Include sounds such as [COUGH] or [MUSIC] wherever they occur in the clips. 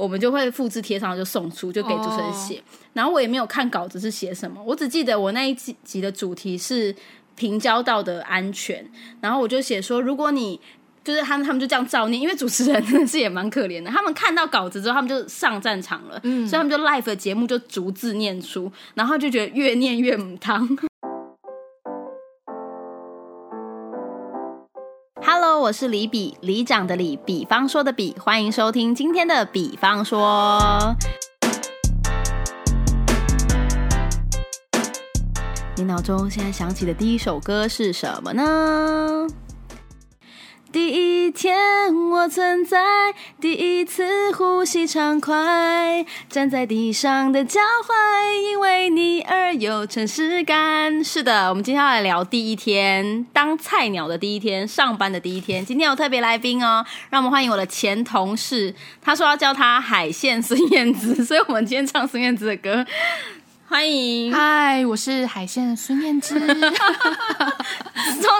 我们就会复制贴上就送出，就给主持人写。然后我也没有看稿子是写什么，我只记得我那一集集的主题是平交道的安全，然后我就写说，如果你就是他们，他们就这样照念，因为主持人真的是也蛮可怜的。他们看到稿子之后，他们就上战场了，所以他们就 live 的节目就逐字念出，然后就觉得越念越母汤。我是李比，李长的李，比方说的比，欢迎收听今天的比方说。你脑中现在想起的第一首歌是什么呢？第一天我存在，第一次呼吸畅快，站在地上的脚踝，因为你而有城市感。是的，我们今天要来聊第一天当菜鸟的第一天，上班的第一天。今天有特别来宾哦，让我们欢迎我的前同事。他说要叫他海线孙燕姿，所以我们今天唱孙燕姿的歌。欢迎，嗨，我是海鲜孙燕姿，[LAUGHS] 说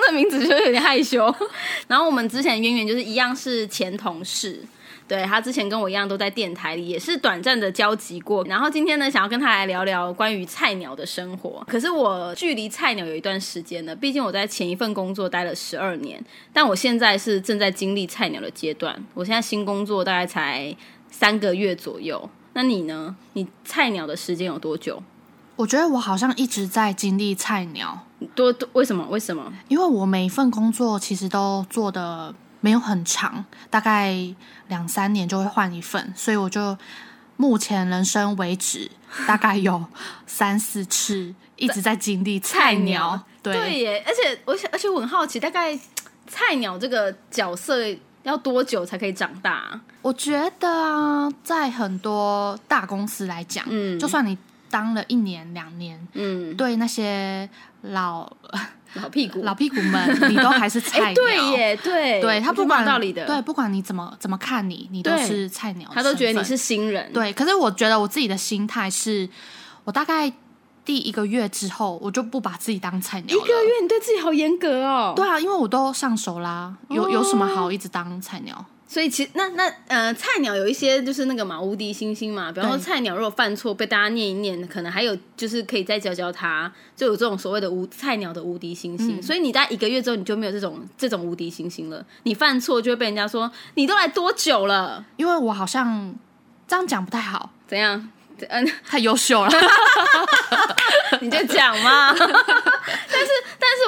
的名字就有点害羞。然后我们之前渊源就是一样是前同事，对他之前跟我一样都在电台里，也是短暂的交集过。然后今天呢，想要跟他来聊聊关于菜鸟的生活。可是我距离菜鸟有一段时间了，毕竟我在前一份工作待了十二年，但我现在是正在经历菜鸟的阶段。我现在新工作大概才三个月左右，那你呢？你菜鸟的时间有多久？我觉得我好像一直在经历菜鸟，多多为什么？为什么？因为我每一份工作其实都做的没有很长，大概两三年就会换一份，所以我就目前人生为止 [LAUGHS] 大概有三四次一直在经历菜鸟。对耶，而且我想，而且我很好奇，大概菜鸟这个角色要多久才可以长大？我觉得啊，在很多大公司来讲，嗯，就算你。当了一年两年，嗯，对那些老 [LAUGHS] 老屁股老屁股们，你都还是菜鸟。[LAUGHS] 对耶，对，对他不管道理的，对，不管你怎么怎么看你，你都是菜鸟，他都觉得你是新人。对，可是我觉得我自己的心态是，我大概第一个月之后，我就不把自己当菜鸟。一个月，你对自己好严格哦。对啊，因为我都上手啦，有有什么好一直当菜鸟？所以其实那那呃菜鸟有一些就是那个嘛无敌星星嘛，比方说菜鸟如果犯错被大家念一念，可能还有就是可以再教教他，就有这种所谓的无菜鸟的无敌星星。所以你在一个月之后你就没有这种这种无敌星星了，你犯错就会被人家说你都来多久了？因为我好像这样讲不太好，怎样？嗯，[LAUGHS] 太优秀了，[LAUGHS] 你就讲嘛。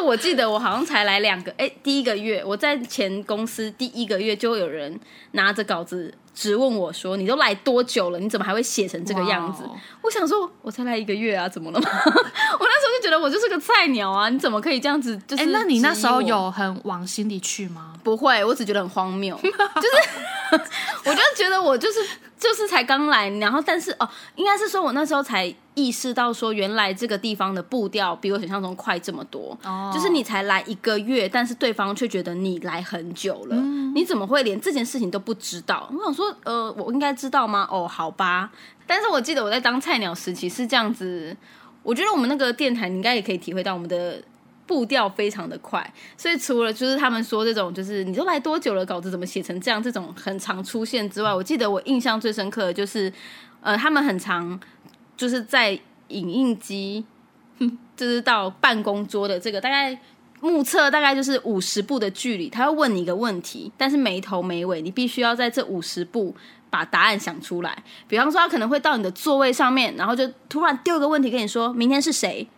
我记得我好像才来两个，哎，第一个月我在前公司第一个月就有人拿着稿子。直问我说：“你都来多久了？你怎么还会写成这个样子？”我想说：“我才来一个月啊，怎么了吗？” [LAUGHS] 我那时候就觉得我就是个菜鸟啊！你怎么可以这样子？就是，那你那时候有很往心里去吗？不会，我只觉得很荒谬。[LAUGHS] 就是，[LAUGHS] 我就觉得我就是就是才刚来，然后但是哦，应该是说我那时候才。意识到说，原来这个地方的步调比我想象中快这么多。哦，就是你才来一个月，但是对方却觉得你来很久了。嗯，你怎么会连这件事情都不知道？我想说，呃，我应该知道吗？哦，好吧。但是我记得我在当菜鸟时期是这样子。我觉得我们那个电台，你应该也可以体会到我们的步调非常的快。所以除了就是他们说这种，就是你都来多久了，稿子怎么写成这样，这种很常出现之外，我记得我印象最深刻的就是，呃，他们很常。就是在影印机，就是到办公桌的这个大概目测大概就是五十步的距离，他会问你一个问题，但是没头没尾，你必须要在这五十步把答案想出来。比方说，他可能会到你的座位上面，然后就突然丢个问题跟你说：“明天是谁？”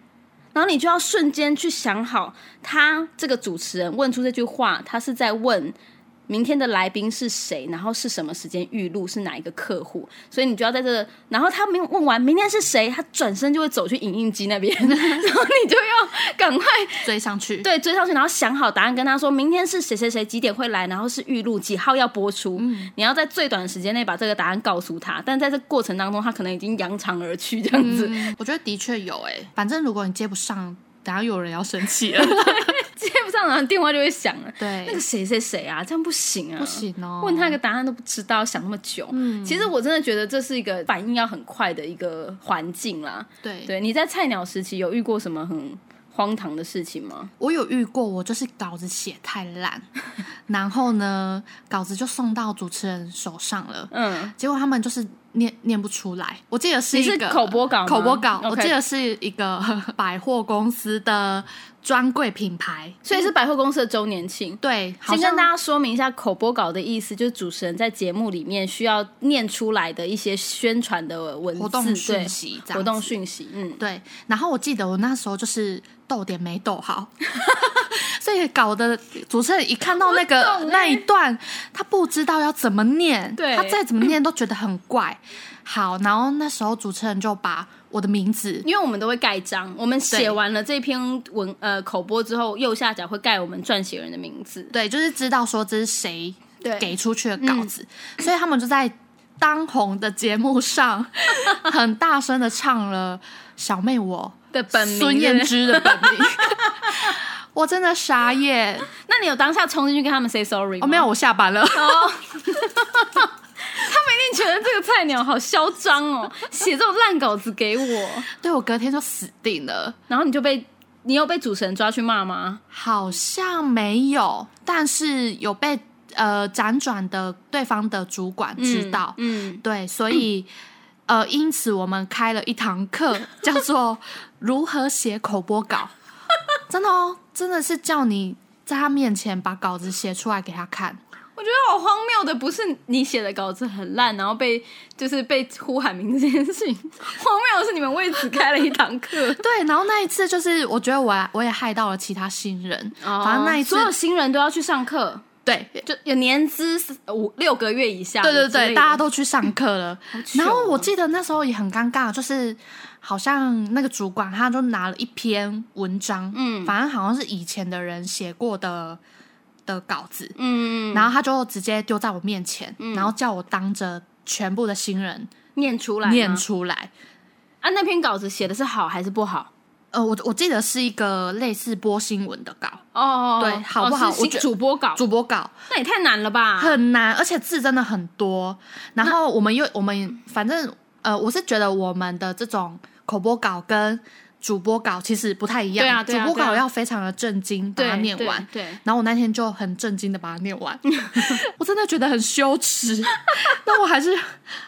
然后你就要瞬间去想好，他这个主持人问出这句话，他是在问。明天的来宾是谁？然后是什么时间预录？是哪一个客户？所以你就要在这。然后他没有问完明天是谁，他转身就会走去影印机那边，[LAUGHS] [LAUGHS] 然后你就要赶快追上去。对，追上去，然后想好答案，跟他说明天是谁谁谁几点会来，然后是预录几号要播出。你要在最短的时间内把这个答案告诉他。但在这过程当中，他可能已经扬长而去这样子。[LAUGHS] 我觉得的确有诶，反正如果你接不上。等下有人要生气了，上，然后电话就会响了。对，那个谁谁谁啊，这样不行啊，不行哦。问他一个答案都不知道，想那么久。嗯，其实我真的觉得这是一个反应要很快的一个环境啦。对，对，你在菜鸟时期有遇过什么很荒唐的事情吗？我有遇过，我就是稿子写太烂，[LAUGHS] 然后呢，稿子就送到主持人手上了，嗯，结果他们就是念念不出来。我记得是一个口播稿口播稿我记得是一个 [LAUGHS] 百货公司的专柜品牌，所以是百货公司的周年庆。对，好先跟大家说明一下，口播稿的意思就是主持人在节目里面需要念出来的一些宣传的文字、活动对讯息活动讯息，嗯，对，然后我记得我那时候就是逗点没逗好，[LAUGHS] 所以搞得主持人一看到那我个欸。那一段，他不知道要怎么念，对。他再怎么念都觉得很怪。好，然后那时候主持人就把我的名字，因为我们都会盖章，我们写完了这篇文呃口播之后，右下角会盖我们撰写人的名字。对，就是知道说这是谁对给出去的稿子，所以他们就在当红的节目上很大声的唱了小妹我的本名孙燕姿的本名，[LAUGHS] 我真的傻眼。那你有当下冲进去跟他们 say sorry 吗？哦，没有，我下班了。[LAUGHS] 一定觉得这个菜鸟好嚣张哦，写这种烂稿子给我，对我隔天就死定了。然后你就被你有被主持人抓去骂吗？好像没有，但是有被呃辗转的对方的主管知道，嗯，对，所以、[CLEARS THROAT] 呃，因此我们开了一堂课，叫做如何写口播稿。[LAUGHS] 真的哦，真的是叫你在他面前把稿子写出来给他看。我觉得好荒谬的，不是你写的稿子很烂，然后被就是被呼喊名字这件事情，荒谬的是你们为此开了一堂课。[LAUGHS] 对，然后那一次就是我觉得我我也害到了其他新人，反正那一次哦所有新人都要去上课，对就有年资五六个月以下的对对。对，大家都去上课了。糗然后我哦记得那时候也很尴尬，就是好像那个主管他就拿了一篇文章，嗯反正好像是以前的人写过的的稿子，嗯，然后他就直接丢在我面前，然后叫我当着全部的新人念出来念出来。啊，那篇稿子写的是好还是不好？呃，我我记得是一个类似播新闻的稿，哦，对好不好？哦我主播稿，主播稿。那也太难了吧？很难，而且字真的很多。然后我们又我们反正呃，我是觉得我们的这种口播稿跟主播稿其实不太一样。对啊对啊主播稿要非常的震惊把它念完。对，对然后我那天就很震惊的把它念完，[LAUGHS] 我真的觉得很羞耻，[LAUGHS] 但我还是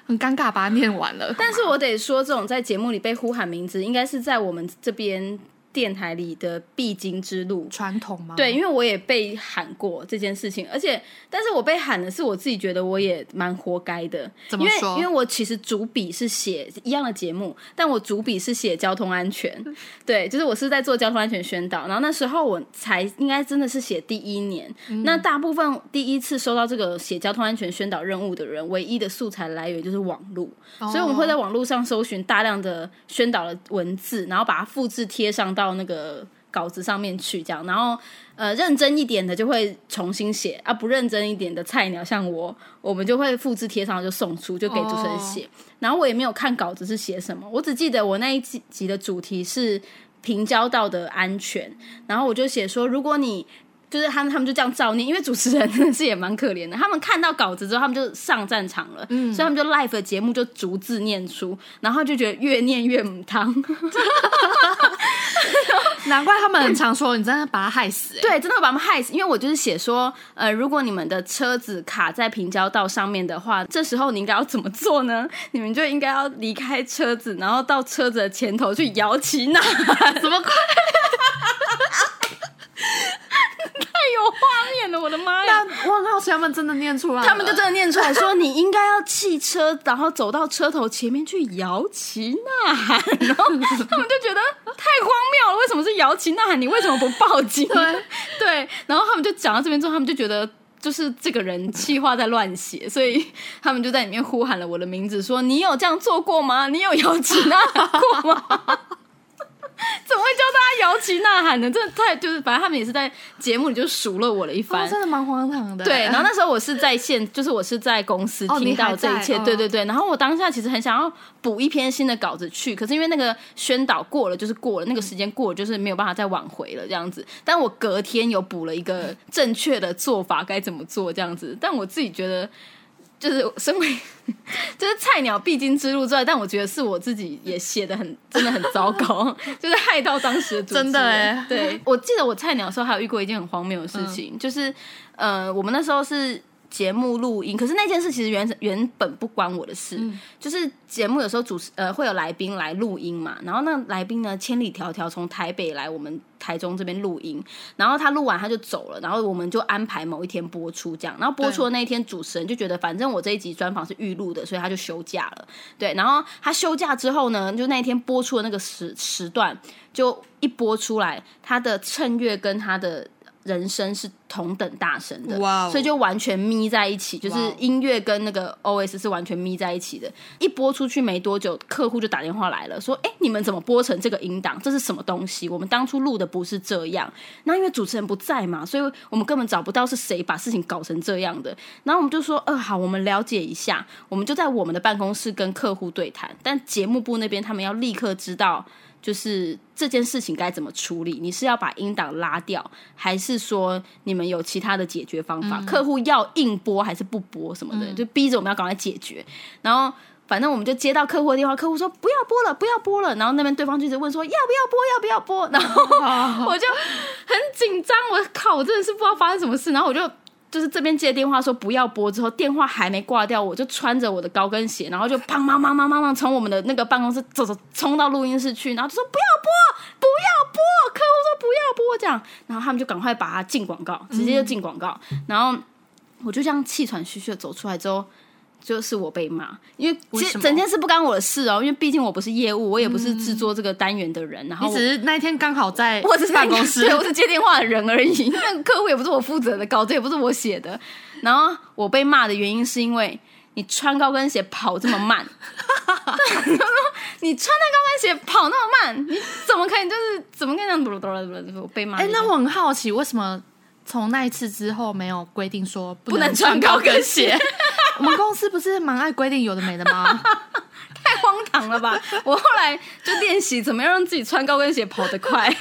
很尴尬把它念完了。但是我得说，这种在节目里被呼喊名字，应该是在我们这边电台里的必经之路。传统吗？对，因为我也被喊过这件事情，而且，但是我被喊的是我自己觉得我也蛮活该的。因为怎么说因为我其实主笔是写一样的节目，但我主笔是写交通安全，[LAUGHS] 对，就是我是在做交通安全宣导。然后那时候我才应该真的是写第一年，那大部分第一次收到这个写交通安全宣导任务的人，唯一的素材来源就是网络，哦所以我们会在网络上搜寻大量的宣导的文字，然后把它复制贴上到那个稿子上面去，这样，然后呃认真一点的就会重新写啊，不认真一点的菜鸟像我，我们就会复制贴上就送出，就给主持人写。然后我也没有看稿子是写什么，我只记得我那一集集的主题是平交道的安全，然后我就写说，如果你就是他们，他们就这样照念，因为主持人真的是也蛮可怜的。他们看到稿子之后，他们就上战场了，所以他们就 live 的节目就逐字念出，然后就觉得越念越母汤。[LAUGHS] 难怪他们很常说你真的把他害死、欸。对，真的会把他们害死。因为我就是写说，呃，如果你们的车子卡在平交道上面的话，这时候你应该要怎么做呢？你们就应该要离开车子，然后到车子的前头去摇旗呐喊。怎么快？[LAUGHS] 太有画面了，我的妈呀！那我很好奇，他们真的念出来，他们就真的念出来说，你应该要弃车，然后走到车头前面去摇旗呐喊，[LAUGHS] 然后他们就觉得太荒谬了，为什么是摇旗呐喊？你为什么不报警？[LAUGHS] 对对，然后他们就讲到这边之后，他们就觉得。就是这个人气话在乱写，所以他们就在里面呼喊了我的名字，说：“你有这样做过吗？你有摇旗呐喊过吗？” [LAUGHS] 怎么会教大家摇旗呐喊呢？真的太就是，反正他们也是在节目里就数落我了一番。哦，真的蛮荒唐的。对，然后那时候我是在线，[LAUGHS] 就是我是在公司听到这一切，哦对对对。然后我当下其实很想要补一篇新的稿子去，可是因为那个宣导过了就是过了，那个时间过了就是没有办法再挽回了这样子。但我隔天有补了一个正确的做法该怎么做这样子，但我自己觉得。就是身为就是菜鸟必经之路之外，但我觉得是我自己也写的很真的很糟糕，[LAUGHS] 就是害到当时的主真的欸对，我记得我菜鸟的时候还有遇过一件很荒谬的事情，就是呃，我们那时候是。节目录音，可是那件事其实原原本不关我的事，就是节目有时候主持呃会有来宾来录音嘛，然后那来宾呢千里迢迢从台北来我们台中这边录音，然后他录完他就走了，然后我们就安排某一天播出这样，然后播出的那一天主持人就觉得反正我这一集专访是预录的，所以他就休假了，对，然后他休假之后呢，就那一天播出的那个时时段就一播出来，他的衬乐跟他的。人声是同等大声的，所以就完全咪在一起，就是音乐跟那个 OS 是完全咪在一起的。一播出去没多久，客户就打电话来了，说：“哎、你们怎么播成这个音档？这是什么东西？我们当初录的不是这样。”那因为主持人不在嘛，所以我们根本找不到是谁把事情搞成这样的。然后我们就说：“呃，好，我们了解一下。”我们就在我们的办公室跟客户对谈，但节目部那边他们要立刻知道。就是这件事情该怎么处理？你是要把音档拉掉，还是说你们有其他的解决方法？客户要硬播还是不播什么的，就逼着我们要赶快解决。然后反正我们就接到客户的电话，客户说不要播了，不要播了。然后那边对方就一直问说要不要播，要不要播？然后我就很紧张，我靠，我真的是不知道发生什么事。然后我就。就是这边接电话说不要播，之后电话还没挂掉，我就穿着我的高跟鞋，然后就砰砰砰砰砰砰从我们的那个办公室走走冲到录音室去，然后就说不要播，不要播，客户说不要播这样，然后他们就赶快把它进广告，直接就进广告，然后我就这样气喘吁吁的走出来之后。就是我被骂，因为其实整件事不干我的事哦，因为毕竟我不是业务，我也不是制作这个单元的人，然后我你只是那一天刚好在我只是办公室对，我是接电话的人而已。[LAUGHS] 那个客户也不是我负责的，稿子也不是我写的。然后我被骂的原因是因为你穿高跟鞋跑这么慢，[LAUGHS] 对你穿那高跟鞋跑那么慢，你怎么可以就是怎么可以这样？[LAUGHS] 我被骂。哎、那我很好奇，为什么从那一次之后没有规定说不不能穿穿高跟跟鞋？[LAUGHS] 我们公司不是蛮爱规定有的没的吗？[LAUGHS] 太荒唐了吧！我后来就练习怎么样让自己穿高跟鞋跑得快。[LAUGHS]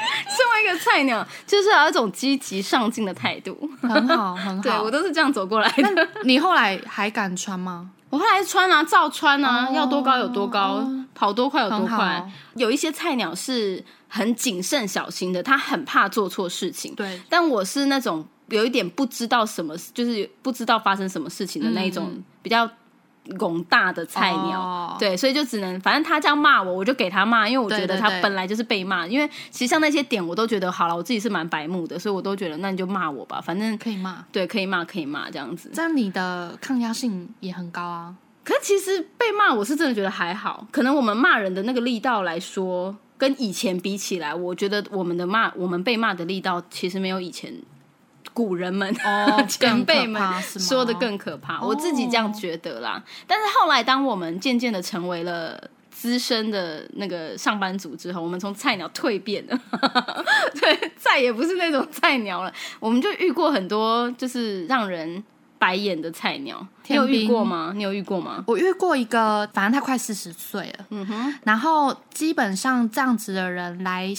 身为一个菜鸟，就是要有一种积极上进的态度。很好，很好对我。都是这样走过来的。你后来还敢穿吗？我后来穿啊，照穿啊，哦要多高有多高，跑多快有多快。有一些菜鸟是很谨慎小心的，他很怕做错事情。对，但我是那种有一点不知道什么，就是不知道发生什么事情的那一种比较拱大的菜鸟。对，所以就只能反正他这样骂我，我就给他骂，因为我觉得他本来就是被骂。因为其实像那些点，我都觉得好了，我自己是蛮白目的，所以我都觉得那你就骂我吧，反正可以骂。对可以骂可以骂这样子。这样你的抗压性也很高啊。可是其实被骂，我是真的觉得还好。可能我们骂人的那个力道来说，跟以前比起来，我觉得我们的骂，我们被骂的力道其实没有以前古人们、哦 [LAUGHS] 前辈们说的更可怕。我自己这样觉得啦。但是后来，当我们渐渐的成为了。资深的那个上班族之后，我们从菜鸟蜕变了，[LAUGHS] 对，再也不是那种菜鸟了。我们就遇过很多就是让人白眼的菜鸟，你有遇过吗？你有遇过吗？我遇过一个，反正他快四十岁了，嗯哼，然后基本上这样子的人来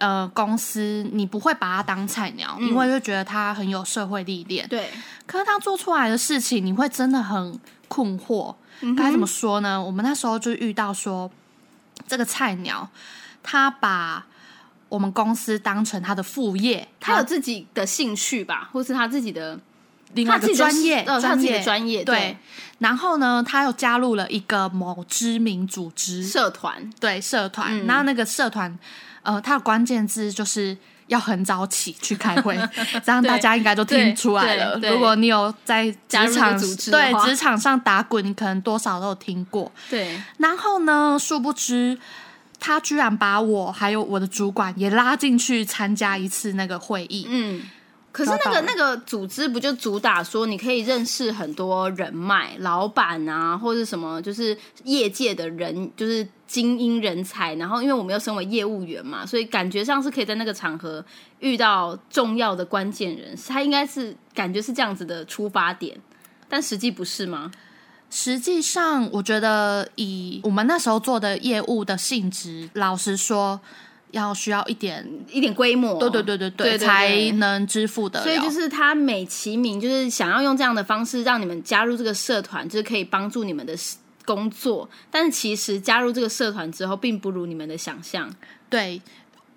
呃公司，你不会把他当菜鸟，因为就觉得他很有社会历练。对，可是他做出来的事情，你会真的很困惑。该怎么说呢？我们那时候就遇到说，这个菜鸟他把我们公司当成他的副业，他有自己的兴趣吧，或是他自己的另外一个他自己的专业，呃他自己的业专业对对。然后呢，他又加入了一个某知名组织，社团，对社团。嗯然后那个社团，呃，它的关键字就是要很早起去开会，[LAUGHS] 这样大家应该都听出来了。如果你有在职场组织对职场上打滚，你可能多少都有听过。对，然后呢，殊不知他居然把我还有我的主管也拉进去参加一次那个会议。嗯。可是那个那个组织不就主打说你可以认识很多人脉、老板啊，或者什么，就是业界的人，就是精英人才。然后因为我们又身为业务员嘛，所以感觉上是可以在那个场合遇到重要的关键人，他应该是感觉是这样子的出发点，但实际不是吗？实际上，我觉得以我们那时候做的业务的性质，老实说，要需要一点，一点规模，对对对对对才能支付的。所以就是他美其名就是想要用这样的方式让你们加入这个社团，就是可以帮助你们的工作。但是其实加入这个社团之后，并不如你们的想象。对。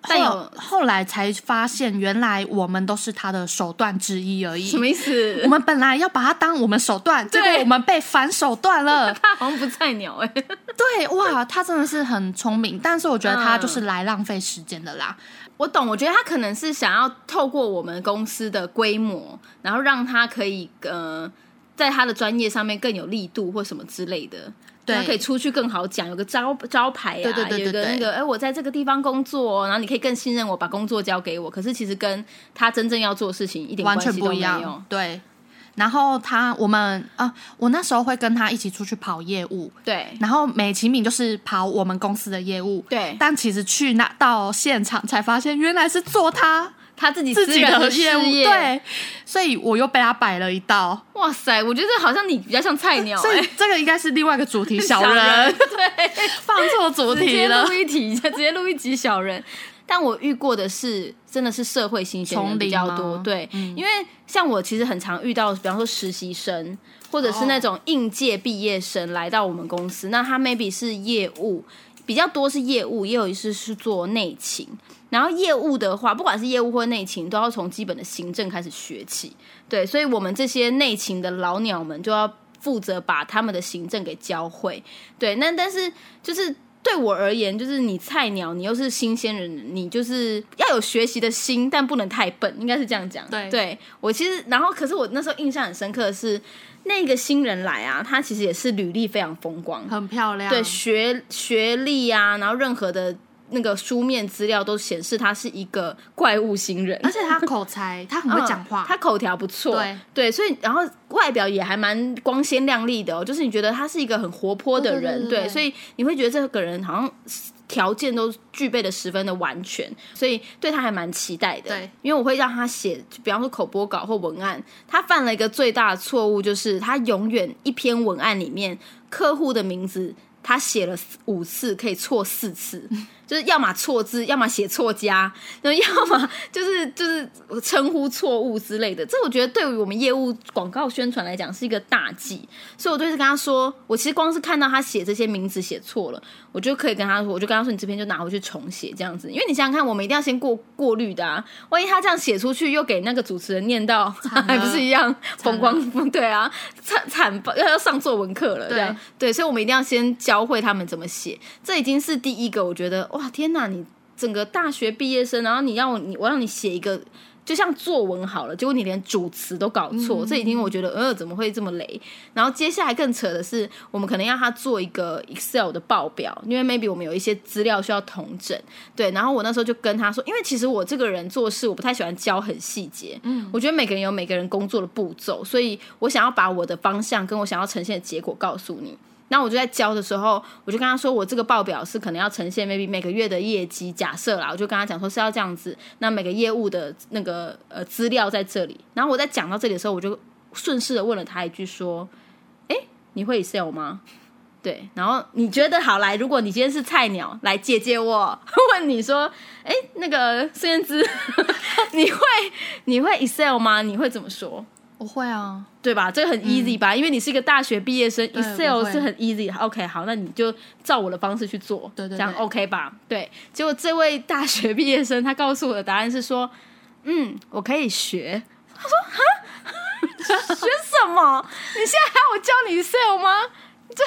但有后后来才发现，原来我们都是他的手段之一而已。什么意思？[LAUGHS] 我们本来要把他当我们手段，结果我们被反手段了。[LAUGHS] 他好像不菜鸟哎、[LAUGHS] 对，哇，他真的是很聪明，但是我觉得他就是嗯来浪费时间的啦。我懂，我觉得他可能是想要透过我们公司的规模，然后让他可以呃，在他的专业上面更有力度或什么之类的。对他可以出去更好讲，有个招招牌啊，对对对对有个对那个，哎、我在这个地方工作哦，然后你可以更信任我，把工作交给我。可是其实跟他真正要做的事情一点完关系都没全不一样有。。对，然后他我们啊，我那时候会跟他一起出去跑业务，对然后美其名就是跑我们公司的业务，对，但其实去那到现场才发现，原来是做他他自己自己私人的业务，事业，对，所以我又被他摆了一道。哇塞，我觉得好像你比较像菜鸟、所以哎这个应该是另外一个主题，小小人人 [LAUGHS] 对，放错主直题了。接录。一题，直接录一集小人。但我遇过的是，真的是社会新鲜人比较多，吗对，嗯。因为像我其实很常遇到，比方说实习生，或者是那种应届毕业生来到我们公司，那他 maybe 是业务比较多是业务，也有一次是做内勤。然后业务的话，不管是业务或内勤，都要从基本的行政开始学起。对，所以我们这些内勤的老鸟们就要负责把他们的行政给教会。对，那但是就是对我而言，就是你菜鸟，你又是新鲜人，你就是要有学习的心，但不能太笨，应该是这样讲。对我其实，然后可是我那时候印象很深刻的是，那个新人来啊，他其实也是履历非常风光，很漂亮，对学学历啊，然后任何的那个书面资料都显示他是一个怪物新人，而且他口才，他很会讲话，嗯他口条不错，对。所以然后外表也还蛮光鲜亮丽的哦，就是你觉得他是一一个很活泼的人，对对对对。对所以你会觉得这个人好像条件都具备的十分的完全，所以对他还蛮期待的。对，因为我会让他写，比方说口播稿或文案，他犯了一个最大的错误，就是他永远一篇文案里面客户的名字。他写了五次，可以错四次，就是要么错字，要么写错家，然后要么就是就是称呼错误之类的。这我觉得对于我们业务广告宣传来讲是一个大忌，所以我就是跟他说，我其实光是看到他写这些名字写错了，我就可以跟他说，我就跟他说，你这篇就拿回去重写这样子，因为你想想看，我们一定要先过过滤的啊，万一他这样写出去又给那个主持人念到，[LAUGHS] 还不是一样风了光？对啊，惨惨爆要要上作文课了，对对，所以我们一定要先教会他们怎么写，这已经是第一个，我觉得哇天哪，你整个大学毕业生，然后你要你我让你写一个。就像作文好了，结果你连主词都搞错，这已经我觉得呃怎么会这么雷？然后接下来更扯的是，我们可能要他做一个 Excel 的报表，因为 maybe 我们有一些资料需要统整，对。然后我那时候就跟他说，因为其实我这个人做事我不太喜欢教很细节，嗯，我觉得每个人有每个人工作的步骤，所以我想要把我的方向跟我想要呈现的结果告诉你。那我就在教的时候，我就跟他说，我这个报表是可能要呈现 maybe 每个月的业绩，假设啦，我就跟他讲说是要这样子。那每个业务的那个呃资料在这里。然后我在讲到这里的时候，我就顺势的问了他一句说：“哎，你会 Excel 吗？”对，然后你觉得好来，如果你今天是菜鸟，来姐姐我 [LAUGHS] 问你说：“哎，那个孙燕姿，[LAUGHS] 你会你会 Excel 吗？你会怎么说？”我会啊，对吧？这个很 easy 吧？因为你是一个大学毕业生对，Excel 是很 easy。OK，好，那你就照我的方式去做，对对这样 OK 吧？对。结果这位大学毕业生他告诉我的答案是说：“嗯，我可以学。”他说：“哈，学什么？[LAUGHS] 你现在还要我教你 Excel 吗？这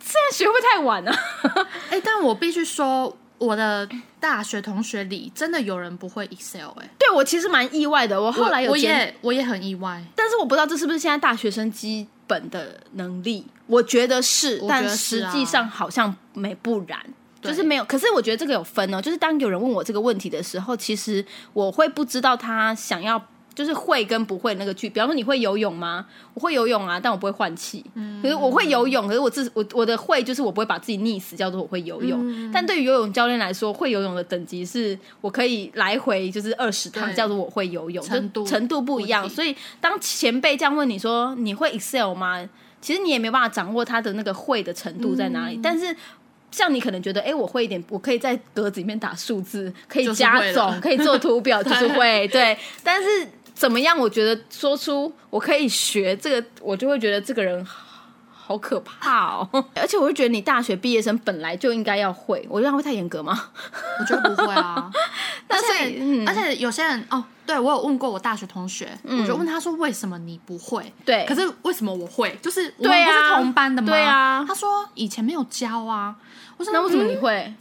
现在学会太晚了？[LAUGHS] 哎、但我必须说，我的大学同学里真的有人不会 Excel 哎、对我其实蛮意外的。我后来有我检也我也很意外，但是我不知道这是不是现在大学生基本的能力，我觉得是，但得是啊实际上好像没不然。就是没有，可是我觉得这个有分哦。就是当有人问我这个问题的时候，其实我会不知道他想要就是会跟不会那个句。比方说你会游泳吗？我会游泳啊，但我不会换气。可是我会游泳，可是我自我我的会就是我不会把自己溺死，叫做我会游泳。但对于游泳教练来说，会游泳的等级是我可以来回就是二十趟，叫做我会游泳，程度程度不一样。所以当前辈这样问你说你会 Excel 吗？其实你也没有办法掌握他的那个会的程度在哪里，但是。像你可能觉得，哎、我会一点，我可以在格子里面打数字，可以加总，可以做图表，[LAUGHS] 就是会对。但是怎么样？我觉得说出我可以学这个，我就会觉得这个人好可怕哦。[LAUGHS] 而且我会觉得你大学毕业生本来就应该要会，我这样会太严格吗？[LAUGHS] 我觉得不会啊。但 [LAUGHS] 而且、是嗯而且有些人哦，对我有问过我大学同学，我就问他说为什么你不会？嗯对可是为什么我会？就是我们对啊不是同班的吗？对啊他说以前没有教啊。我说那为什么嗯你会？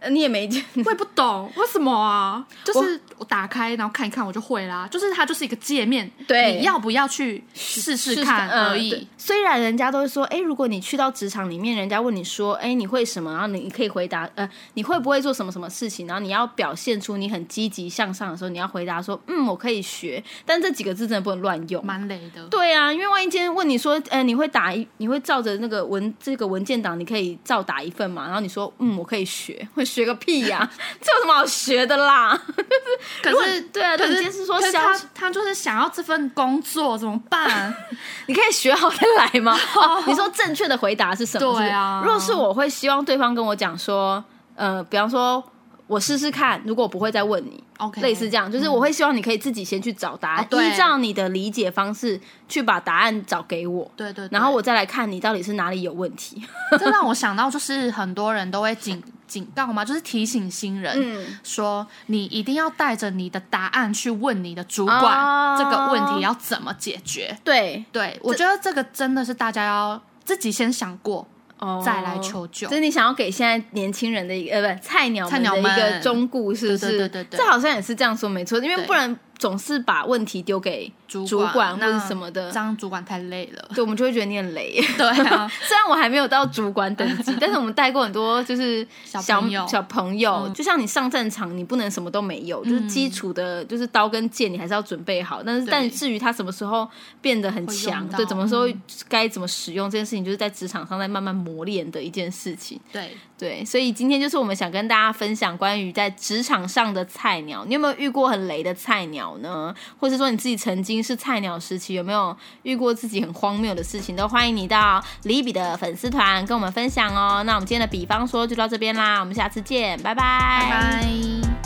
呃你也没见 [LAUGHS] 我也不懂为什么啊？就是我打开然后看一看我就会啦，就是它就是一个界面，对你要不要去试试看嗯而已。对虽然人家都会说，哎，如果你去到职场里面，人家问你说，哎，你会什么？然后你你可以回答，呃，你会不会做什么什么事情？然后你要表现出你很积极向上的时候，你要回答说，嗯，我可以学。但这几个字真的不能乱用。蛮累的，对啊，因为万一今天问你说，呃，你会打一，你会照着那个文这个文件档，你可以照打一份嘛？然后你说，嗯，我可以学，会学个屁呀、[LAUGHS] 这有什么好学的啦？[LAUGHS] 可是对啊，可是是说他他就是想要这份工作怎么办？[LAUGHS] 你可以学好再来吗？哦，你说正确的回答是什么？对啊是不是如果是我会希望对方跟我讲说，呃，比方说我试试看，如果我不会再问你。OK，类似这样，就是我会希望你可以自己先去找答案，依照你的理解方式去把答案找给我，对对对然后我再来看你到底是哪里有问题。这让我想到，就是很多人都会警警告吗，就是提醒新人，嗯。说你一定要带着你的答案去问你的主管，哦。这个问题要怎么解决。对，对，我觉得这个真的是大家要自己先想过，哦。再来求救。这是你想要给现在年轻人的一个呃，不，菜鸟菜鸟们的一个忠顾，是不是？对对对对对。这好像也是这样说，没错，因为不然总是把问题丢给主主管或者什么的。这，样主管太累了。对，我们就会觉得你很雷。对啊，[LAUGHS] 虽然我还没有到主管等级，[LAUGHS] 但是我们带过很多就是小小朋友。就像你上战场，你不能什么都没有，就是基础的，就是刀跟剑你还是要准备好。但是，但至于他什么时候变得很强，对，什么时候嗯该怎么使用这件事情，就是在职场上在慢慢磨练的一件事情。对，对，所以今天就是我们想跟大家分享关于在职场上的菜鸟，你有没有遇过很雷的菜鸟呢？或是说你自己曾经是菜鸟时期，有没有遇过自己很荒谬的事情？都欢迎你到李比的粉丝团跟我们分享哦。那我们今天的比方说就到这边啦，我们下次见，拜拜拜拜。